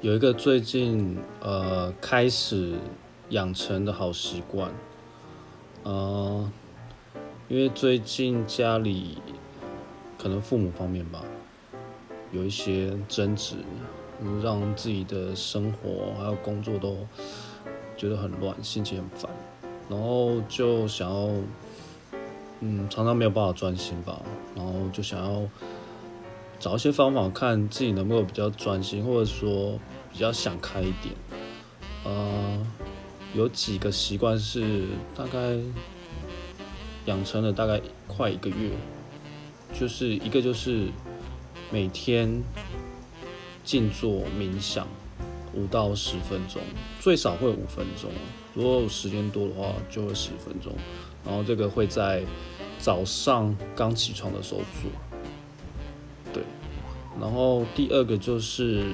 有一个最近呃开始养成的好习惯，呃，因为最近家里可能父母方面吧，有一些争执，让自己的生活还有工作都觉得很乱，心情很烦，然后就想要，嗯，常常没有办法专心吧，然后就想要。找一些方法，看自己能不能比较专心，或者说比较想开一点。呃，有几个习惯是大概养成了大概快一个月，就是一个就是每天静坐冥想五到十分钟，最少会五分钟，如果时间多的话就会十分钟。然后这个会在早上刚起床的时候做。然后第二个就是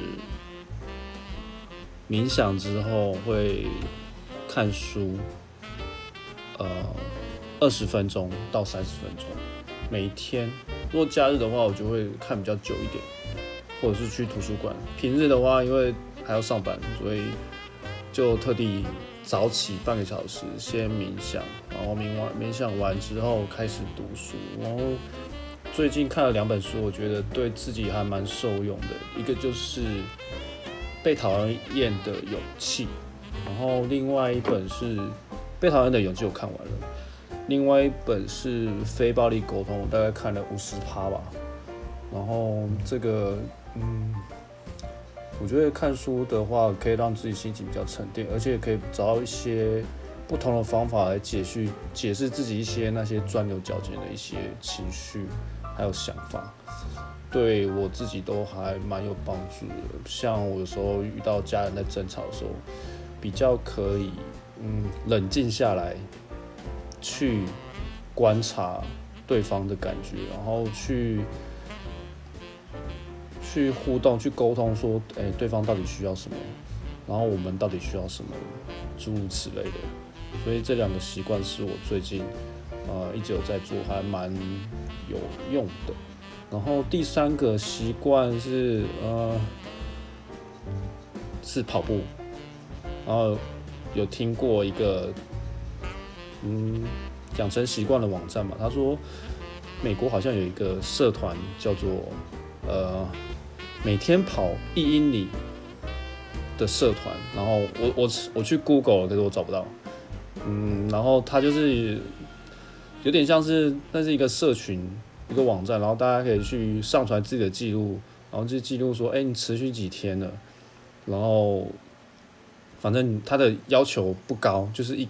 冥想之后会看书，呃，二十分钟到三十分钟，每天。如果假日的话，我就会看比较久一点，或者是去图书馆。平日的话，因为还要上班，所以就特地早起半个小时先冥想，然后冥完冥想完之后开始读书，然后。最近看了两本书，我觉得对自己还蛮受用的。一个就是《被讨厌的勇气》，然后另外一本是《被讨厌的勇气》，我看完了。另外一本是《非暴力沟通》，我大概看了五十趴吧。然后这个，嗯，我觉得看书的话，可以让自己心情比较沉淀，而且也可以找到一些不同的方法来解释解释自己一些那些钻牛角尖的一些情绪。还有想法，对我自己都还蛮有帮助的。像我有时候遇到家人在争吵的时候，比较可以嗯冷静下来，去观察对方的感觉，然后去去互动、去沟通，说哎对方到底需要什么，然后我们到底需要什么，诸如此类的。所以这两个习惯是我最近。呃，一直有在做，还蛮有用的。然后第三个习惯是呃，是跑步。然后有听过一个嗯养成习惯的网站嘛？他说美国好像有一个社团叫做呃每天跑一英里的社团。然后我我我去 Google 了，可是我找不到。嗯，然后他就是。有点像是那是一个社群一个网站，然后大家可以去上传自己的记录，然后就记录说，哎，你持续几天了？然后反正它的要求不高，就是一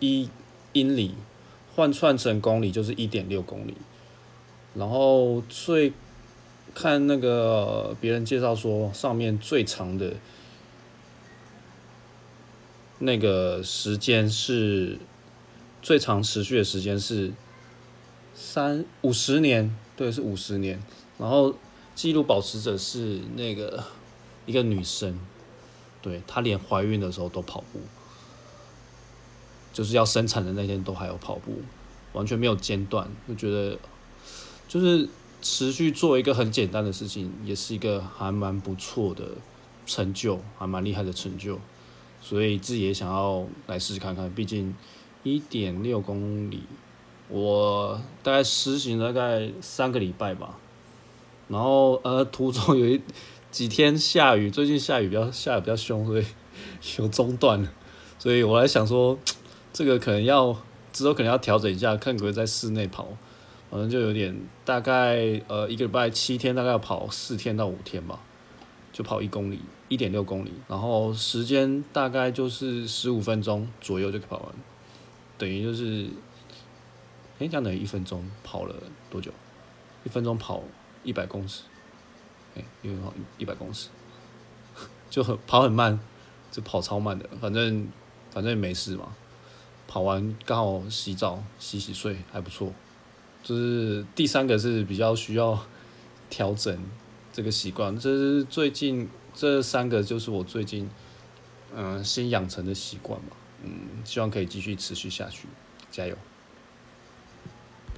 一英里换算成公里就是一点六公里。然后最看那个别人介绍说，上面最长的那个时间是。最长持续的时间是三五十年，对，是五十年。然后记录保持者是那个一个女生，对她连怀孕的时候都跑步，就是要生产的那天都还有跑步，完全没有间断。就觉得就是持续做一个很简单的事情，也是一个还蛮不错的成就，还蛮厉害的成就。所以自己也想要来试试看看，毕竟。一点六公里，我大概实行大概三个礼拜吧，然后呃途中有一几天下雨，最近下雨比较下的比较凶，所以 有中断了，所以我还想说这个可能要之后可能要调整一下，看可不可以在室内跑，反正就有点大概呃一个礼拜七天，大概要跑四天到五天吧，就跑一公里，一点六公里，然后时间大概就是十五分钟左右就跑完。等于就是，哎，这样等于一分钟跑了多久？一分钟跑一百公尺，哎，一分钟一百公尺，就很跑很慢，就跑超慢的，反正反正也没事嘛。跑完刚好洗澡洗洗睡还不错。就是第三个是比较需要调整这个习惯，这是最近这三个就是我最近嗯新养成的习惯嘛。嗯，希望可以继续持续下去，加油。